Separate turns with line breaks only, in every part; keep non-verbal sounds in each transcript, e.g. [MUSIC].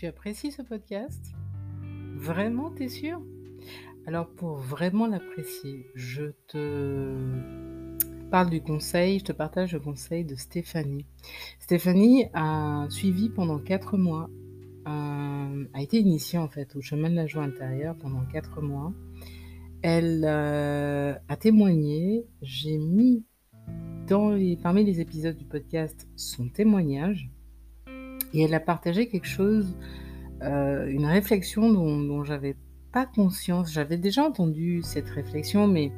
Tu apprécies ce podcast? Vraiment, t'es sûr? Alors pour vraiment l'apprécier, je te parle du conseil, je te partage le conseil de Stéphanie. Stéphanie a suivi pendant quatre mois, euh, a été initiée en fait au chemin de la joie intérieure pendant quatre mois. Elle euh, a témoigné, j'ai mis dans les, parmi les épisodes du podcast son témoignage et elle a partagé quelque chose, euh, une réflexion dont, dont j'avais pas conscience. J'avais déjà entendu cette réflexion, mais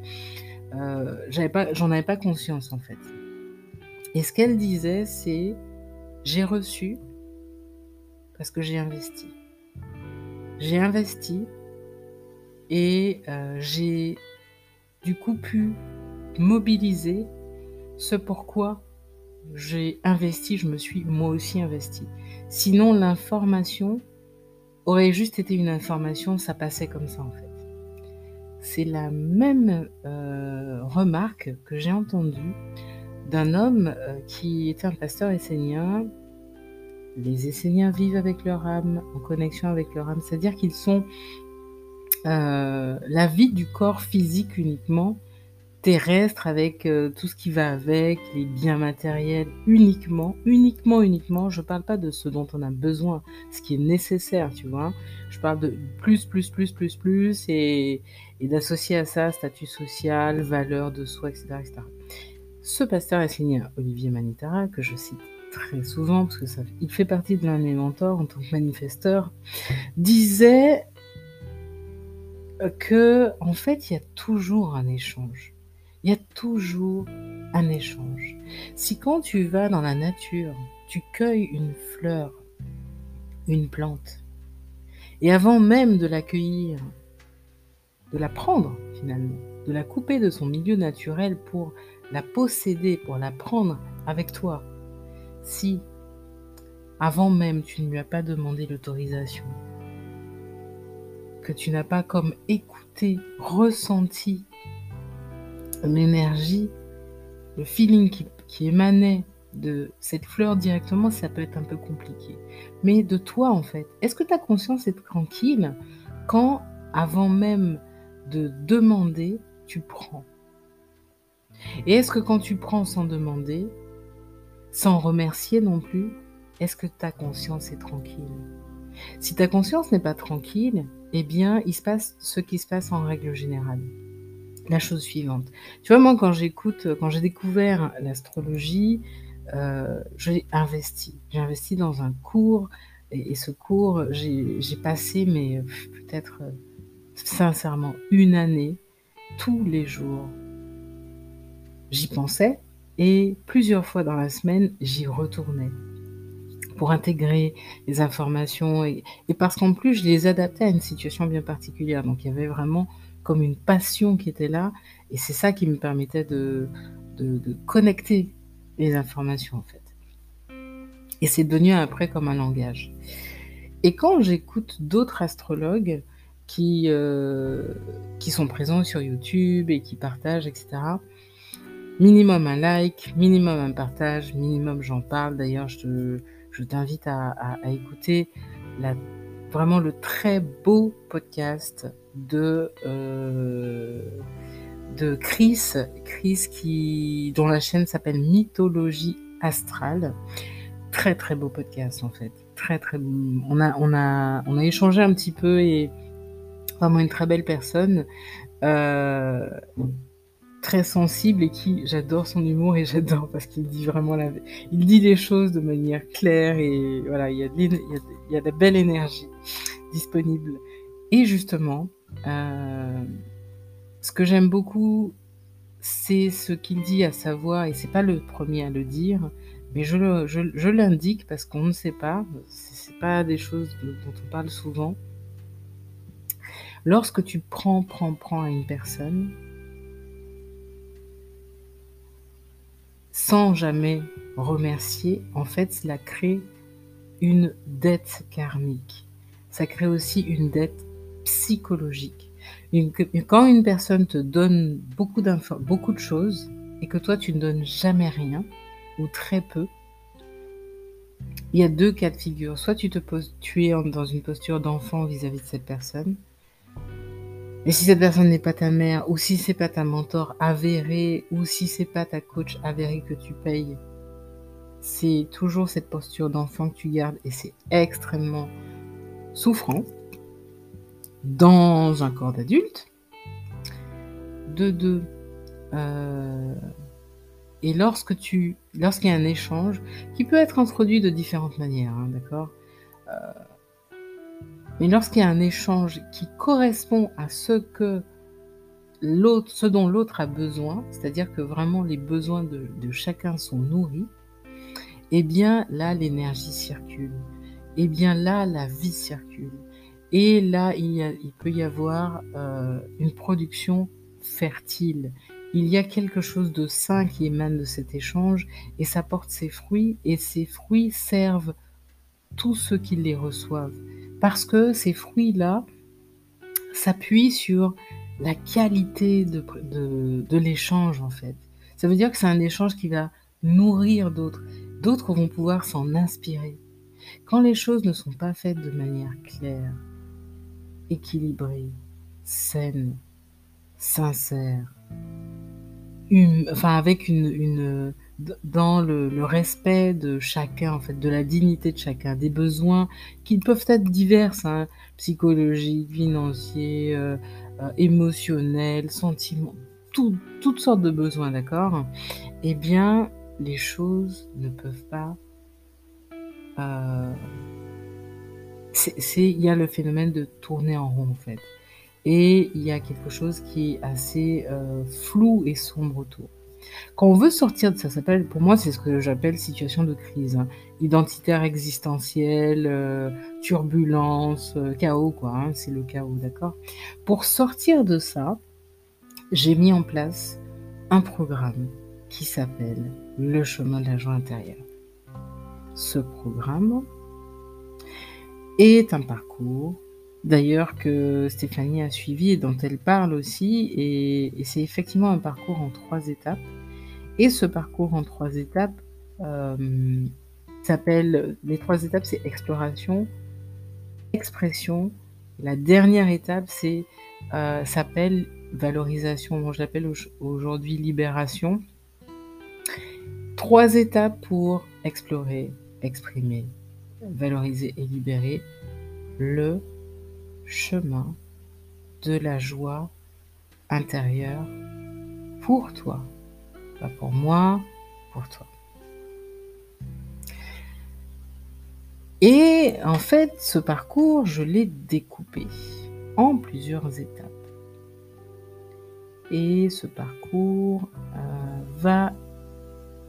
euh, j'en avais pas conscience en fait. Et ce qu'elle disait, c'est j'ai reçu parce que j'ai investi. J'ai investi et euh, j'ai du coup pu mobiliser ce pourquoi j'ai investi, je me suis moi aussi investi. Sinon, l'information aurait juste été une information, ça passait comme ça en fait. C'est la même euh, remarque que j'ai entendue d'un homme euh, qui était un pasteur essénien. Les Esséniens vivent avec leur âme, en connexion avec leur âme, c'est-à-dire qu'ils sont euh, la vie du corps physique uniquement, terrestre avec euh, tout ce qui va avec, les biens matériels uniquement, uniquement, uniquement. Je parle pas de ce dont on a besoin, ce qui est nécessaire, tu vois. Je parle de plus, plus, plus, plus, plus et, et d'associer à ça statut social, valeur de soi, etc. etc. Ce pasteur assigné à Olivier Manitara, que je cite très souvent, parce que ça, il fait partie de l'un de mes mentors en tant que manifesteur, disait que, en fait, il y a toujours un échange il y a toujours un échange. Si quand tu vas dans la nature, tu cueilles une fleur, une plante, et avant même de l'accueillir, de la prendre finalement, de la couper de son milieu naturel pour la posséder, pour la prendre avec toi, si avant même tu ne lui as pas demandé l'autorisation, que tu n'as pas comme écouté, ressenti l'énergie, le feeling qui, qui, émanait de cette fleur directement, ça peut être un peu compliqué. Mais de toi, en fait, est-ce que ta conscience est tranquille quand, avant même de demander, tu prends? Et est-ce que quand tu prends sans demander, sans remercier non plus, est-ce que ta conscience est tranquille? Si ta conscience n'est pas tranquille, eh bien, il se passe ce qui se passe en règle générale la chose suivante. Tu vois, moi, quand j'écoute, quand j'ai découvert l'astrologie, euh, j'ai investi. J'ai investi dans un cours, et, ce cours, j'ai passé, mais peut-être euh, sincèrement, une année, tous les jours. J'y pensais, et plusieurs fois dans la semaine, j'y retournais pour intégrer les informations, et, et parce qu'en plus, je les adaptais à une situation bien particulière. Donc, il y avait vraiment comme une passion qui était là. Et c'est ça qui me permettait de, de, connecter les informations, en fait. Et c'est devenu après comme un langage. Et quand j'écoute d'autres astrologues qui, euh, qui sont présents sur YouTube et qui partagent, etc., minimum un like, minimum un partage, minimum j'en parle. D'ailleurs, je, je t'invite à, à, écouter la, vraiment le très beau podcast de, euh, de Chris, Chris qui, dont la chaîne s'appelle Mythologie Astrale. Très très beau podcast en fait. Très très bon. On a, on a, on a échangé un petit peu et vraiment une très belle personne. Euh, très sensible et qui j'adore son humour et [LAUGHS] j'adore parce qu'il dit vraiment la il dit les choses de manière claire et voilà il y a de, il y a, il y a de belle énergie disponible et justement euh, ce que j'aime beaucoup, c'est ce qu'il dit, à savoir, et c'est pas le premier à le dire, mais je l'indique parce qu'on ne sait pas, c'est pas des choses dont on parle souvent. Lorsque tu prends, prends, prends à une personne, sans jamais remercier, en fait, cela crée une dette karmique. Ça crée aussi une dette psychologique. quand une personne te donne beaucoup, beaucoup de choses et que toi tu ne donnes jamais rien ou très peu, il y a deux cas de figure. Soit tu te es dans une posture d'enfant vis-à-vis de cette personne. Mais si cette personne n'est pas ta mère, ou si c'est pas ta mentor avérée, ou si c'est pas ta coach avérée que tu payes, c'est toujours cette posture d'enfant que tu gardes et c'est extrêmement souffrant dans un corps d'adulte. De deux, euh, et lorsque tu, lorsqu'il y a un échange, qui peut être introduit de différentes manières, hein, d'accord euh, Mais lorsqu'il y a un échange qui correspond à ce que l'autre, ce dont l'autre a besoin, c'est-à-dire que vraiment les besoins de, chacun sont nourris, eh bien là l'énergie circule, eh bien là la vie circule, et là il, peut y avoir euh, une production fertile, il y a quelque chose de sain qui émane de cet échange et ça porte ses fruits et ces fruits servent tous ceux qui les reçoivent. Parce que ces fruits-là s'appuient sur la qualité de, l'échange en fait. Ça veut dire que c'est un échange qui va nourrir d'autres. D'autres vont pouvoir s'en inspirer. Quand les choses ne sont pas faites de manière claire, équilibrée, saine, sincère, enfin avec une, dans le, respect de chacun, en fait, de la dignité de chacun, des besoins qui peuvent être divers, hein, psychologiques, financiers, euh, euh, émotionnels, sentiments, toutes sortes de besoins, d'accord? Eh bien, les choses ne peuvent pas. Euh, il y a le phénomène de tourner en rond, en fait et il y a quelque chose qui est assez euh, flou et sombre autour. Quand on veut sortir de ça, s'appelle, pour moi, c'est ce que j'appelle situation de crise, hein. identitaire existentielle, euh, turbulence, euh, chaos, quoi. Hein, c'est le chaos, d'accord. Pour sortir de ça, j'ai mis en place un programme qui s'appelle le chemin de la joie intérieure. Ce programme est un parcours d'ailleurs que Stéphanie a suivi et dont elle parle aussi. Et, c'est effectivement un parcours en trois étapes. Et ce parcours en trois étapes euh, s'appelle, les trois étapes, c'est exploration, expression. La dernière étape, c'est euh, s'appelle valorisation. Bon, je l'appelle aujourd'hui libération. Trois étapes pour explorer, exprimer, valoriser et libérer le chemin de la joie intérieure pour toi. Pas pour moi, pour toi. Et en fait, ce parcours, je l'ai découpé en plusieurs étapes. Et ce parcours euh, va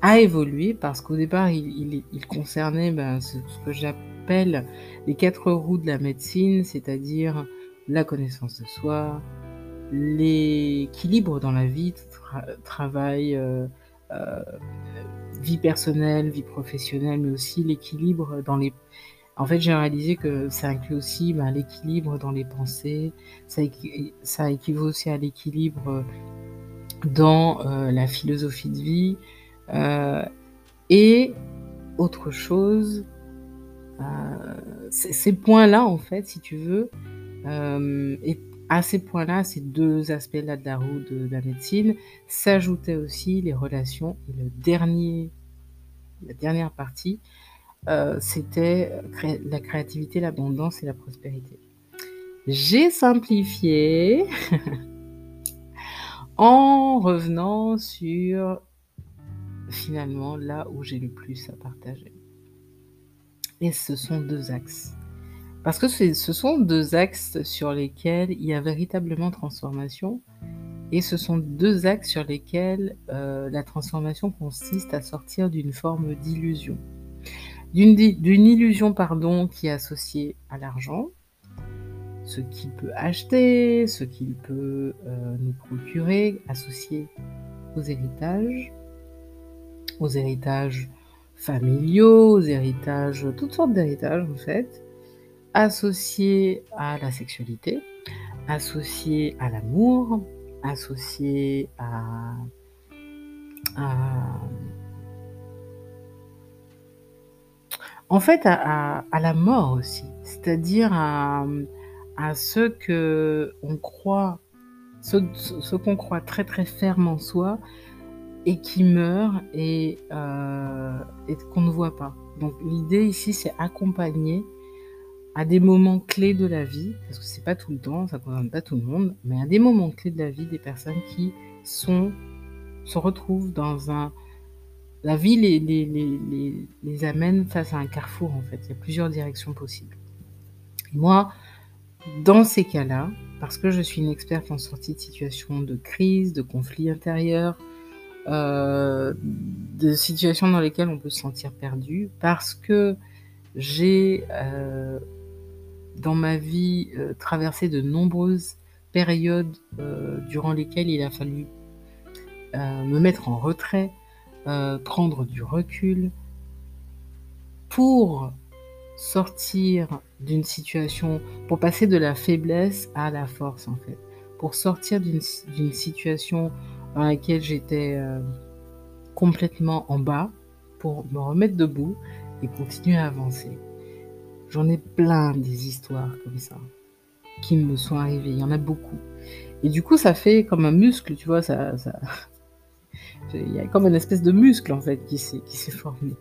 a évolué parce qu'au départ, il, concernait ben, ce, que j'appelle les quatre roues de la médecine, c'est-à-dire la connaissance de soi, l'équilibre dans la vie, travail, euh, euh, vie personnelle, vie professionnelle, mais aussi l'équilibre dans les... En fait, j'ai réalisé que ça inclut aussi ben, l'équilibre dans les pensées, ça, ça équivaut aussi à l'équilibre dans euh, la philosophie de vie. Et autre chose, euh, ces points-là, en fait, si tu veux, euh, et à ces points-là, ces deux aspects-là de la roue de, la médecine, s'ajoutaient aussi les relations. Et le dernier, la dernière partie, euh, c'était la créativité, l'abondance et la prospérité. J'ai simplifié [LAUGHS] en revenant sur finalement là où j'ai le plus à partager. Et ce sont deux axes. Parce que ce sont deux axes sur lesquels il y a véritablement transformation. Et ce sont deux axes sur lesquels euh, la transformation consiste à sortir d'une forme d'illusion. D'une illusion, pardon, qui est associée à l'argent, ce qu'il peut acheter, ce qu'il peut euh, nous procurer, associé aux héritages, aux héritages familiaux, héritages, toutes sortes d'héritages en fait, associés à la sexualité, associés à l'amour, associés à, En fait, à la mort aussi, c'est-à-dire à, ce qu'on croit, ce ce qu'on croit très, très ferme en soi et qui meurt et heu et qu'on ne voit pas. Donc l'idée ici, c'est accompagner à des moments clés de la vie, parce que c'est pas tout le temps, ça concerne pas tout le monde, mais à des moments clés de la vie, des personnes qui se retrouvent dans un la vie les les les les les amène face à un carrefour, en fait. Il y a plusieurs directions possibles. Moi, dans ces cas-là, parce que je suis une experte en sortie de situation de crise, de conflit intérieur, heu, de situations dans lesquelles on peut se sentir perdu, parce que j'ai, heu, dans ma vie, heu, traversé de nombreuses périodes, heu, durant lesquelles il a fallu, heu, me mettre en retrait, prendre du recul pour sortir d'une situation, pour passer de la faiblesse à la force, en fait. Pour sortir d'une situation dans laquelle j'étais, heu, complètement en bas, pour me remettre debout et continuer à avancer. J'en ai plein des histoires comme ça, qui me sont arrivées, il y en a beaucoup et du coup, ça fait comme un muscle, tu vois? Ça ça [LAUGHS] il y a comme une espèce de muscle, en fait, qui s'est formé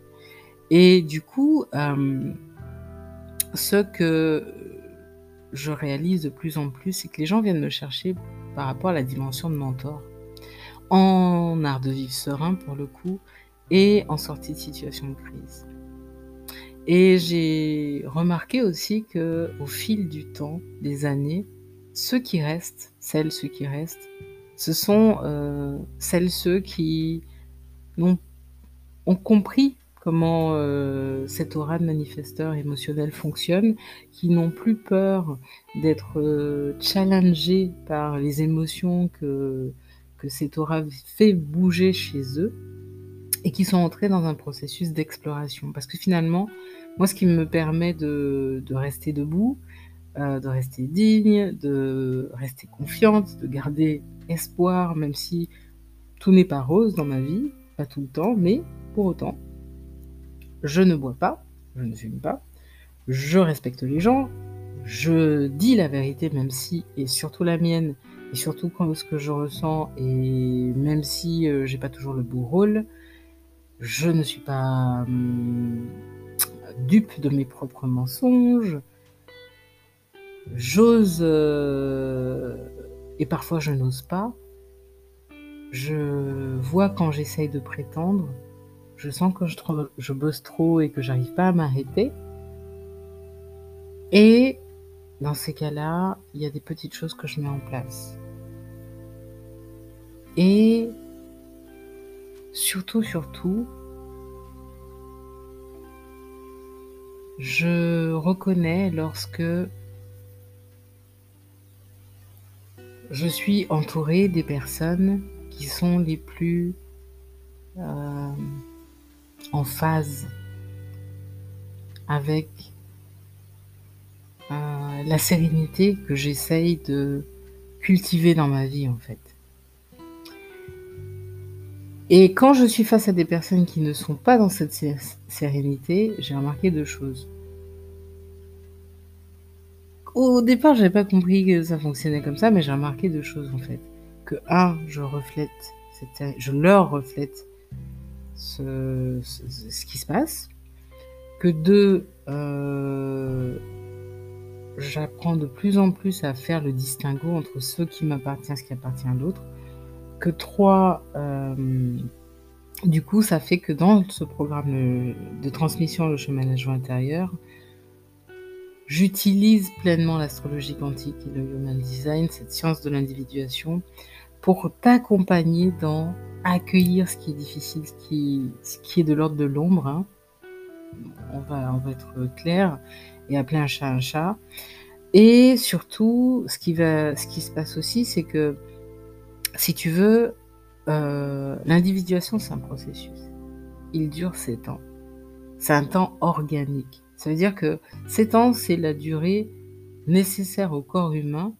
et du coup, hem, ce que je réalise de plus en plus, c'est que les gens viennent me chercher par rapport à la dimension de mentor. En art de vivre serein, pour le coup et en sortie de situation de crise. Et j'ai remarqué aussi qu'au fil du temps, des années, ceux qui restent, celles, ceux qui restent, ce sont, heu, celles, ceux qui ont compris comment, heu, cette aura de manifesteur émotionnel fonctionne, qui n'ont plus peur d'être, heu, challengés par les émotions que que cette aura fait bouger chez eux et qui sont entrés dans un processus d'exploration. Parce que finalement, moi, ce qui me permet de de rester debout, heu, de rester digne, de rester confiante, de garder espoir, même si tout n'est pas rose dans ma vie, pas tout le temps, mais pour autant je ne bois pas, je ne fume pas, je respecte les gens, je dis la vérité même si et surtout la mienne et surtout quand ce que je ressens et même si, heu, j'ai pas toujours le beau rôle, je ne suis pas, mmh, dupe de mes propres mensonges. J'ose, heu et parfois je n'ose pas. Je vois quand j'essaye de prétendre, je sens que je je bosse trop et que j'arrive pas à m'arrêter et dans ces cas-là, il y a des petites choses que je mets en place et surtout, surtout je reconnais lorsque je suis entourée des personnes qui sont les plus, hem, en phase avec, heu, la sérénité que j'essaye de cultiver dans ma vie, en fait. Et quand je suis face à des personnes qui ne sont pas dans cette sé sérénité, j'ai remarqué 2 choses. Au départ, j'avais pas compris que ça fonctionnait comme ça, mais j'ai remarqué 2 choses, en fait. Que 1, je reflète je leur reflète ce qui se passe. Que 2, heu, j'apprends de plus en plus à faire le distinguo entre ce qui m'appartient, ce qui appartient à l'autre. Que 3, hem, du coup, ça fait que dans ce programme, de transmission Le Chemin intérieure j'utilise pleinement l'astrologie quantique et le human design, cette science de l'individuation, pour t'accompagner dans accueillir ce qui est difficile, ce qui ce qui est de l'ordre de l'ombre, hein. On va on va être clair et appeler un chat un chat et surtout, ce qui va ce qui se passe aussi, c'est que si tu veux, heu, l'individuation, c'est un processus. Il dure 7 ans. C'est un temps organique. Ça veut dire que 7 ans, c'est la durée nécessaire au corps humain,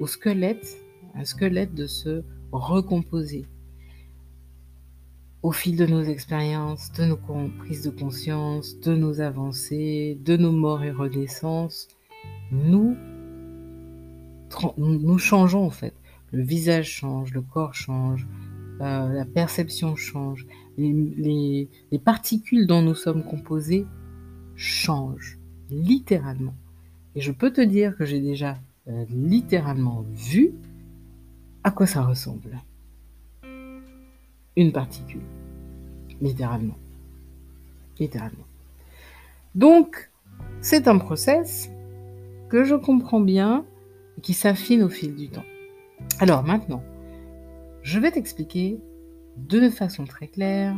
au squelette un squelette de se recomposer au fil de nos expériences, de nos prises de conscience, de nos avancées, de nos morts et renaissances, nous, nous changeons en fait. Le visage change, le corps change, euh, la perception change, les, particules dont nous sommes composés changent, littéralement. Et je peux te dire que j'ai déjà euh, littéralement vu à quoi ça ressemble. Une particule. Littéralement. Littéralement. Donc, c'est un process que je comprends bien et qui s'affine au fil du temps. Alors maintenant, je vais t'expliquer de façon très claire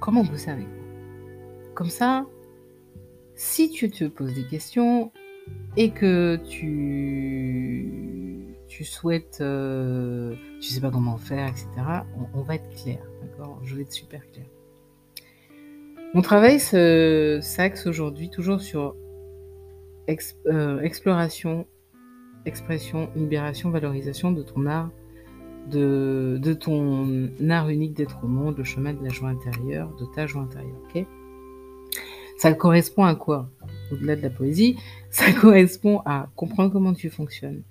comment bosser avec moi. Comme ça, si tu te poses des questions et que tu, tu souhaites, euh, tu sais pas comment faire, etc., on, va être clair, d'accord? Je vais être super clair. Mon travail s'axe aujourd'hui toujours sur euh, exploration, expression, libération, valorisation de ton art de, ton art unique d'être au monde, le chemin de la joie intérieure, de ta joie intérieure. ça correspond à quoi? Au-delà de la poésie, [LAUGHS] ça correspond à comprendre comment tu fonctionnes,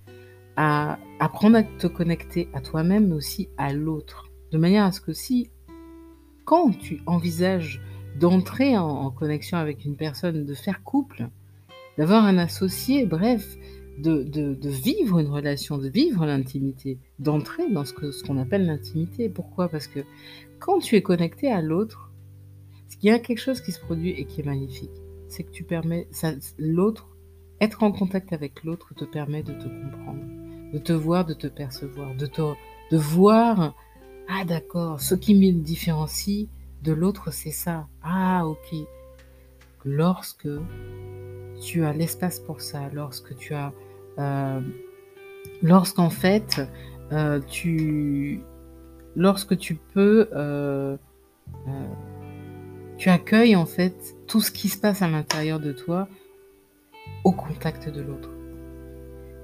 à apprendre à te connecter à toi-même, mais aussi à l'autre. De manière à ce que si, quand tu envisages d'entrer en connexion avec une personne, de faire couple, d'avoir un associé, bref, de, vivre une relation, de vivre l'intimité, d'entrer dans ce qu'on appelle l'intimité. Pourquoi? Parce que quand tu es connecté à l'autre, il y a quelque chose qui se produit et qui est magnifique. C'est que tu permets, l'autre, être en contact avec l'autre te permet de te comprendre, de te voir, de te percevoir, de, te, de voir, ah d'accord, ce qui me différencie de l'autre, c'est ça. Ah ok. Lorsque tu as l'espace pour ça, lorsque tu as lorsqu'en fait, euh, tu, lorsque tu peux, euh, tu accueilles en fait tout ce qui se passe à l'intérieur de toi au contact de l'autre.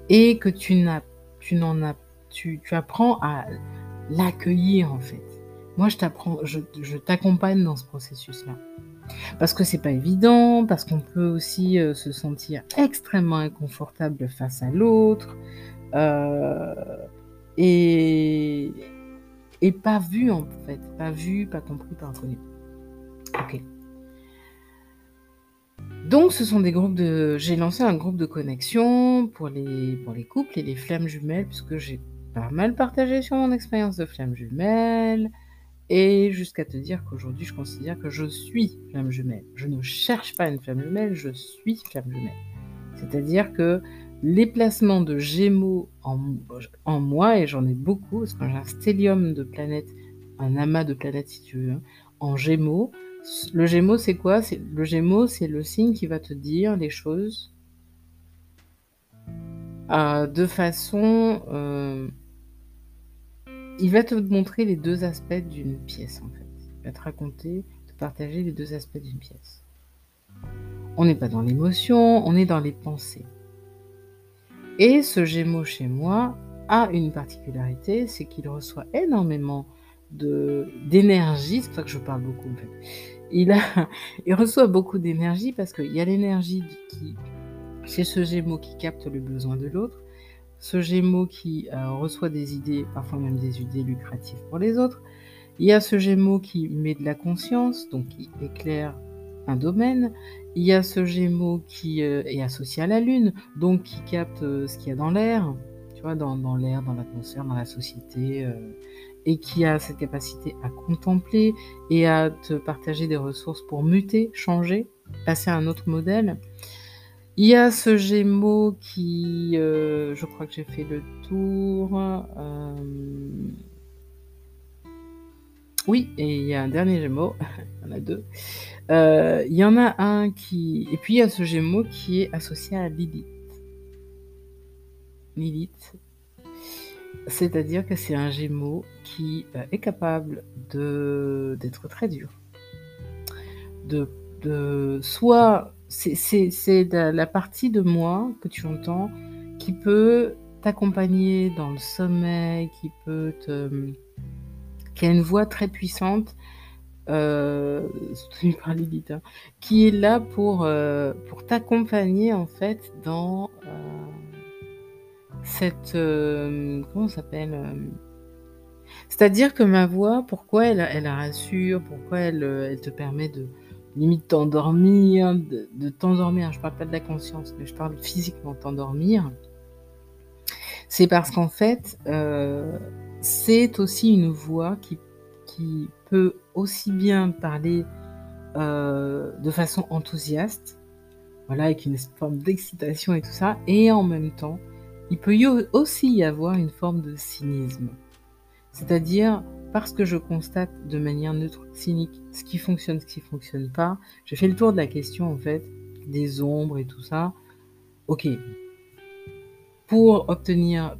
Et que tu n'en as, tu, apprends à l'accueillir en fait. Moi, je t'accompagne dans ce processus-là. Parce que c'est pas évident, parce qu'on peut aussi euh, se sentir extrêmement inconfortable face à l'autre, euh, et, et pas vu en fait, pas vu, pas compris, pas reconnu. Ok. Donc, ce sont des groupes de. J'ai lancé un groupe de connexion pour les, pour les couples et les flammes jumelles, puisque j'ai pas mal partagé sur mon expérience de flammes jumelles, et jusqu'à te dire qu'aujourd'hui, je considère que je suis flamme jumelle. Je ne cherche pas une flamme jumelle, je suis flamme jumelle. C'est-à-dire que les placements de gémeaux en, moi, et j'en ai beaucoup, parce que j'ai un stellium de planètes, un amas de planètes si tu veux, hein, en gémeaux. Le gémeaux, c'est quoi? Le gémeaux, c'est le signe qui va te dire les choses euh, de façon... Euh, il va te montrer les deux aspects d'une pièce, en fait. Il va te raconter, te partager les deux aspects d'une pièce. On n'est pas dans l'émotion, on est dans les pensées. Et ce Gémeaux chez moi a une particularité, c'est qu'il reçoit énormément d'énergie, c'est pour ça que je parle beaucoup en fait. [LAUGHS] Il reçoit beaucoup d'énergie parce qu'il y a l'énergie qui, chez ce Gémeaux qui capte le besoin de l'autre, ce Gémeaux qui euh, reçoit des idées, parfois même des idées lucratives pour les autres. Il y a ce Gémeaux qui met de la conscience, donc qui éclaire un domaine. Il y a ce Gémeaux qui euh, est associé à la Lune, donc qui capte euh, ce qu'il y a dans l'air, tu vois, dans, dans l'air, dans l'atmosphère, dans la société, et qui a cette capacité à contempler et à te partager des ressources pour muter, changer, passer à un autre modèle. Il y a ce Gémeaux qui, euh, je crois que j'ai fait le tour. Euh, oui, et il y a un dernier Gémeaux, [LAUGHS] il y en a deux. Euh, il y en a un qui... Et puis il y a ce Gémeaux qui est associé à Lilith. Lilith, c'est-à-dire que c'est un Gémeaux qui est capable de d'être très dur. De, de soit c'est la partie de moi que tu entends qui peut t'accompagner dans le sommeil, qui peut te, qui a une voix très puissante, euh, soutenu par Lilith, hein, qui est là pour, euh, pour t'accompagner en fait dans euh, cette... euh, comment ça s'appelle C'est-à-dire que ma voix, pourquoi elle, elle rassure, pourquoi elle, elle te permet de limite t'endormir, de, t'endormir, je parle pas de la conscience, mais je parle physiquement t'endormir, c'est parce qu'en fait, euh, c'est aussi une voix qui, qui peut aussi bien parler euh, de façon enthousiaste, voilà, avec une forme d'excitation et tout ça, et en même temps, il peut aussi y avoir une forme de cynisme. C'est-à-dire, parce que je constate de manière neutre, cynique, ce qui fonctionne, ce qui fonctionne pas, je fais le tour de la question, en fait, des ombres et tout ça. Ok, pour obtenir,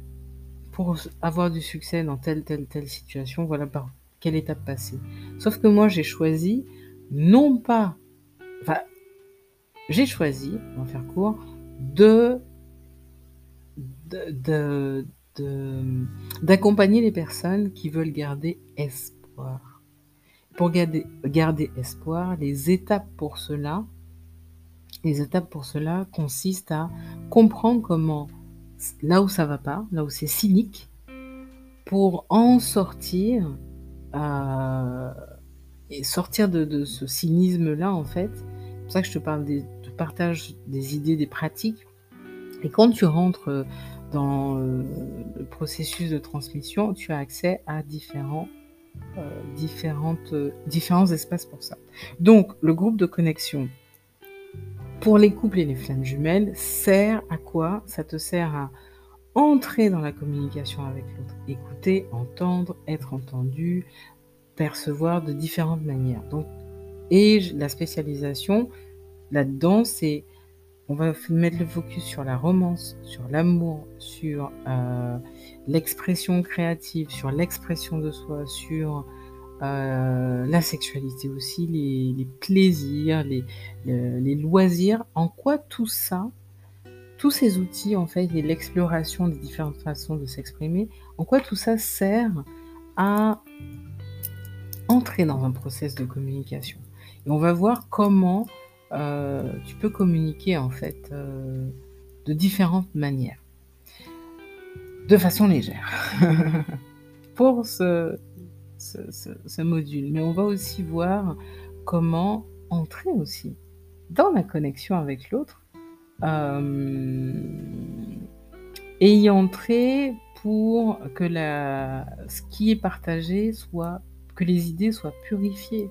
pour avoir du succès dans telle, telle, telle situation, voilà par quelle étape passer. Sauf que moi, j'ai choisi, non pas, enfin, j'ai choisi, on va faire court, de- de- de- d'accompagner les personnes qui veulent garder espoir. Pour garder, garder espoir, les étapes pour cela, les étapes pour cela consistent à comprendre comment, là où ça va pas, là où c'est cynique, pour en sortir euh, et sortir de, ce cynisme-là, en fait. C'est pour ça que je te parle des, te partage des idées, des pratiques. Et quand tu rentres euh, dans euh, le processus de transmission, tu as accès à différents, euh, différentes, euh, différents espaces pour ça. Donc, le groupe de connexion pour les couples et les flammes jumelles sert à quoi? Ça te sert à entrer dans la communication avec l'autre, écouter, entendre, être entendu, percevoir de différentes manières. Donc, et la spécialisation là-dedans, c'est on va mettre le focus sur la romance, sur l'amour, sur euh, l'expression créative, sur l'expression de soi, sur euh, la sexualité aussi, les, plaisirs, les loisirs. En quoi tout ça, tous ces outils en fait et l'exploration des différentes façons de s'exprimer, en quoi tout ça sert à entrer dans un process de communication? Et on va voir comment euh, tu peux communiquer en fait euh, de différentes manières, de façon légère, [LAUGHS] pour ce, module. Mais on va aussi voir comment entrer aussi dans la connexion avec l'autre euh, et y entrer pour que la, ce qui est partagé soit, que les idées soient purifiées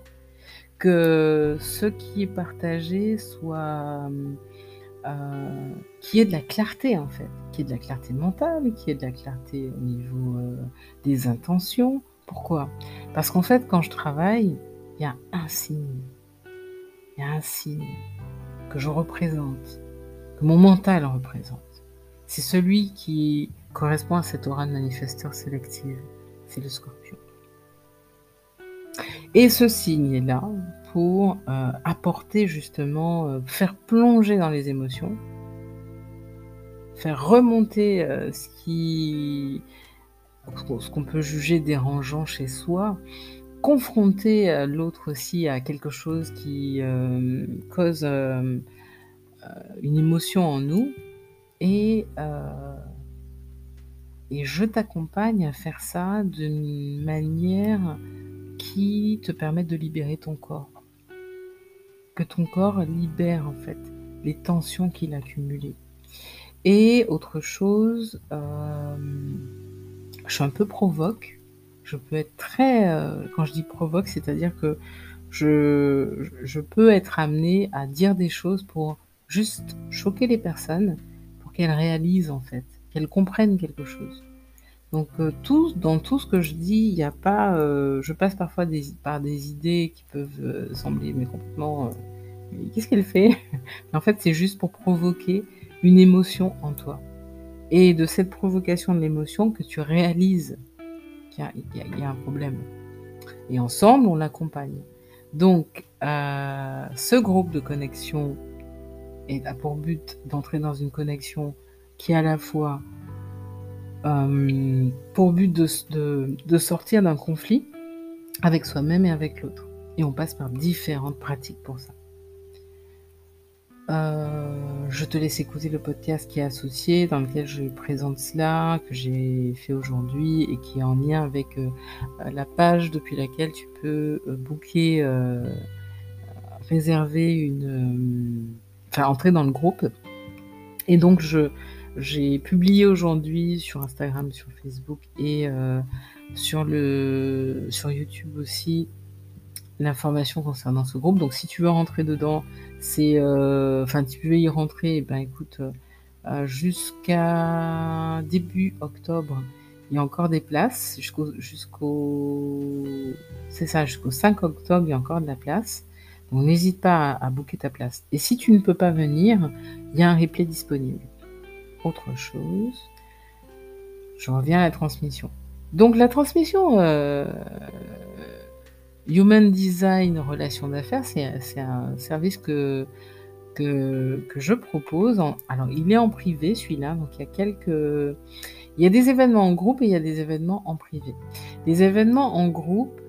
que ce qui est partagé soit euh, qui est de la clarté en fait, qui est de la clarté mentale, qui est de la clarté au niveau euh, des intentions. Pourquoi? Parce qu'en fait, quand je travaille, il y a un signe, il y a un signe que je représente, que mon mental représente. C'est celui qui correspond à cette aura de manifesteur sélective, c'est le scorpion. Et ce signe est là pour euh, apporter justement, euh, faire plonger dans les émotions, faire remonter euh, ce qui, ce qu'on peut juger dérangeant chez soi, confronter l'autre aussi à quelque chose qui cause une émotion en nous, et, et je t'accompagne à faire ça d'une manière qui te permettent de libérer ton corps. Que ton corps libère en fait les tensions qu'il a accumulées. Et autre chose, euh, je suis un peu provoque. Je peux être très... Euh, quand je dis provoque, c'est-à-dire que je, je peux être amenée à dire des choses pour juste choquer les personnes, pour qu'elles réalisent en fait, qu'elles comprennent quelque chose. Donc euh, dans tout ce que je dis, il n'y a pas. Euh, je passe parfois des, par des idées qui peuvent euh, sembler mais complètement. Qu'est-ce qu'elle fait? [LAUGHS] En fait, c'est juste pour provoquer une émotion en toi. Et de cette provocation de l'émotion que tu réalises qu'il y, a un problème. Et ensemble, on l'accompagne. Donc, ce groupe de connexion a pour but d'entrer dans une connexion qui est à la fois euh, pour but de, de, de sortir d'un conflit avec soi-même et avec l'autre. Et on passe par différentes pratiques pour ça. Euh, je te laisse écouter le podcast qui est associé, dans lequel je présente cela, que j'ai fait aujourd'hui et qui est en lien avec euh, la page depuis laquelle tu peux booker, réserver une, enfin entrer dans le groupe. Et donc je j'ai publié aujourd'hui sur Instagram, sur Facebook et sur le sur YouTube aussi l'information concernant ce groupe. Donc si tu veux rentrer dedans, c'est, euh, enfin tu veux y rentrer, eh ben écoute, euh, jusqu'à début octobre, il y a encore des places. Jusqu'au jusqu'au c'est ça jusqu'au 5 octobre il y a encore de la place. Donc n'hésite pas à, à booker ta place. Et si tu ne peux pas venir il y a un replay disponible autre chose je reviens à la transmission donc la transmission euh, Human Design Relation d'affaires, c'est un service que, que, je propose. alors, il est en privé, celui-là. Donc, il y a quelques... Il y a des événements en groupe et il y a des événements en privé. Les événements en groupe,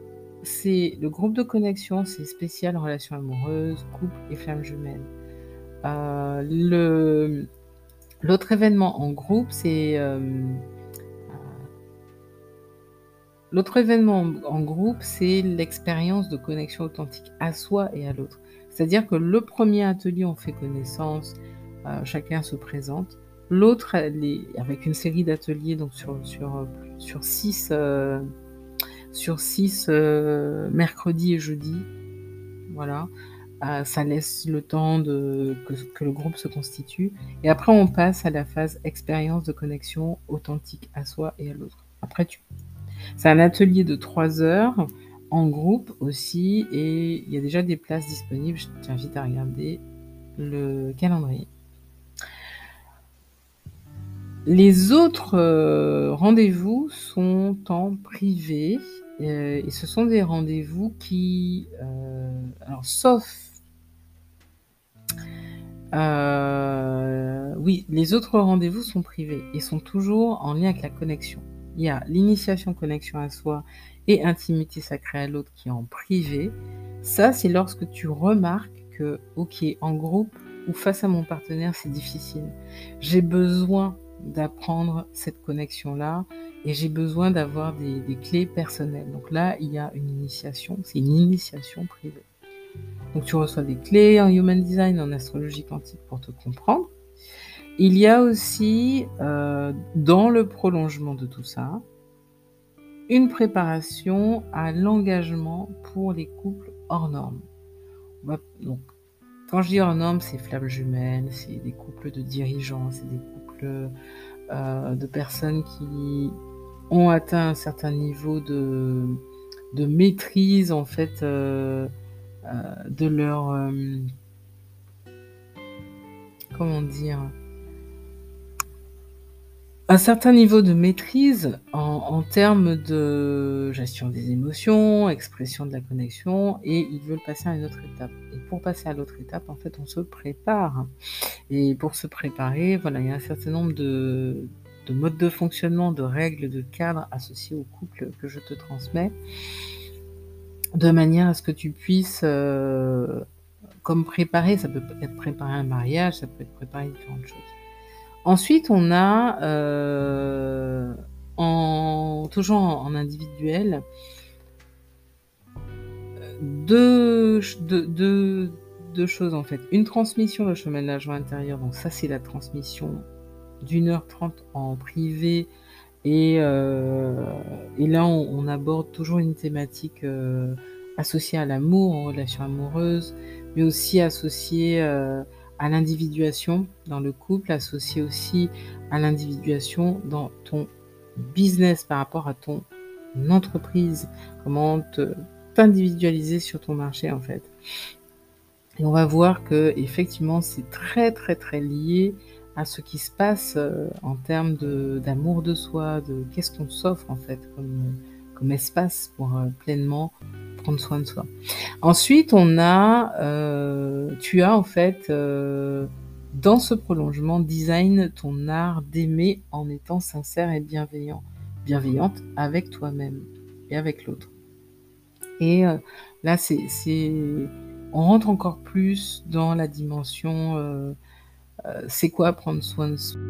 c'est le groupe de connexion, c'est spécial relations amoureuses, couple et flammes jumelles. Euh, l'autre événement en groupe, c'est... Euh, L'autre événement en groupe, c'est l'expérience de connexion authentique à soi et à l'autre. C'est-à-dire que le premier atelier, on fait connaissance, euh, chacun se présente. L'autre, avec une série d'ateliers, donc sur, six, euh, sur six euh, mercredi et jeudi. Voilà. Ça laisse le temps de, que, que, le groupe se constitue. Et après, on passe à la phase expérience de connexion authentique à soi et à l'autre. Après, tu c'est un atelier de 3 heures en groupe aussi et il y a déjà des places disponibles. Je t'invite à regarder le calendrier. Les autres euh, rendez-vous sont en privé euh, et ce sont des rendez-vous qui, euh, alors sauf, oui, les autres rendez-vous sont privés et sont toujours en lien avec la connexion il y a l'initiation connexion à soi et intimité sacrée à l'autre qui est en privé. Ça, c'est lorsque tu remarques que, ok, en groupe ou face à mon partenaire, c'est difficile. J'ai besoin d'apprendre cette connexion-là et j'ai besoin d'avoir des, des, clés personnelles. Donc là, il y a une initiation, c'est une initiation privée. Donc tu reçois des clés en Human Design, en astrologie quantique pour te comprendre. Il y a aussi, euh, dans le prolongement de tout ça, une préparation à l'engagement pour les couples hors normes. Donc, quand je dis hors normes, c'est flammes jumelles, c'est des couples de dirigeants, c'est des couples euh, de personnes qui ont atteint un certain niveau de, de maîtrise en fait euh, de leur comment dire un certain niveau de maîtrise en, termes de gestion des émotions, expression de la connexion, et ils veulent passer à une autre étape. Et pour passer à l'autre étape, en fait, on se prépare. Et pour se préparer, voilà, il y a un certain nombre de, modes de fonctionnement, de règles, de cadres associés au couple que je te transmets, de manière à ce que tu puisses, euh, comme préparer, ça peut être préparer un mariage, ça peut être préparer différentes choses. Ensuite, on a, euh, toujours en, individuel, deux, choses en fait. Une transmission, le chemin de la joie intérieure, donc ça c'est la transmission d'une heure trente en privé. Et, euh, là, on, aborde toujours une thématique euh, associée à l'amour, en relation amoureuse, mais aussi associée à l'individuation dans le couple, associé aussi à l'individuation dans ton business par rapport à ton entreprise, comment t'individualiser sur ton marché en fait. Et on va voir que effectivement c'est très très très lié à ce qui se passe euh, en termes d'amour de, soi, de qu'est-ce qu'on s'offre en fait comme, comme espace pour euh, pleinement prendre soin de soi. Ensuite, on a, euh, tu as en fait euh, dans ce prolongement design ton art d'aimer en étant sincère et bienveillant, bienveillante avec toi-même et avec l'autre. Et heu, là, c'est on rentre encore plus dans la dimension, euh, c'est quoi prendre soin de soi?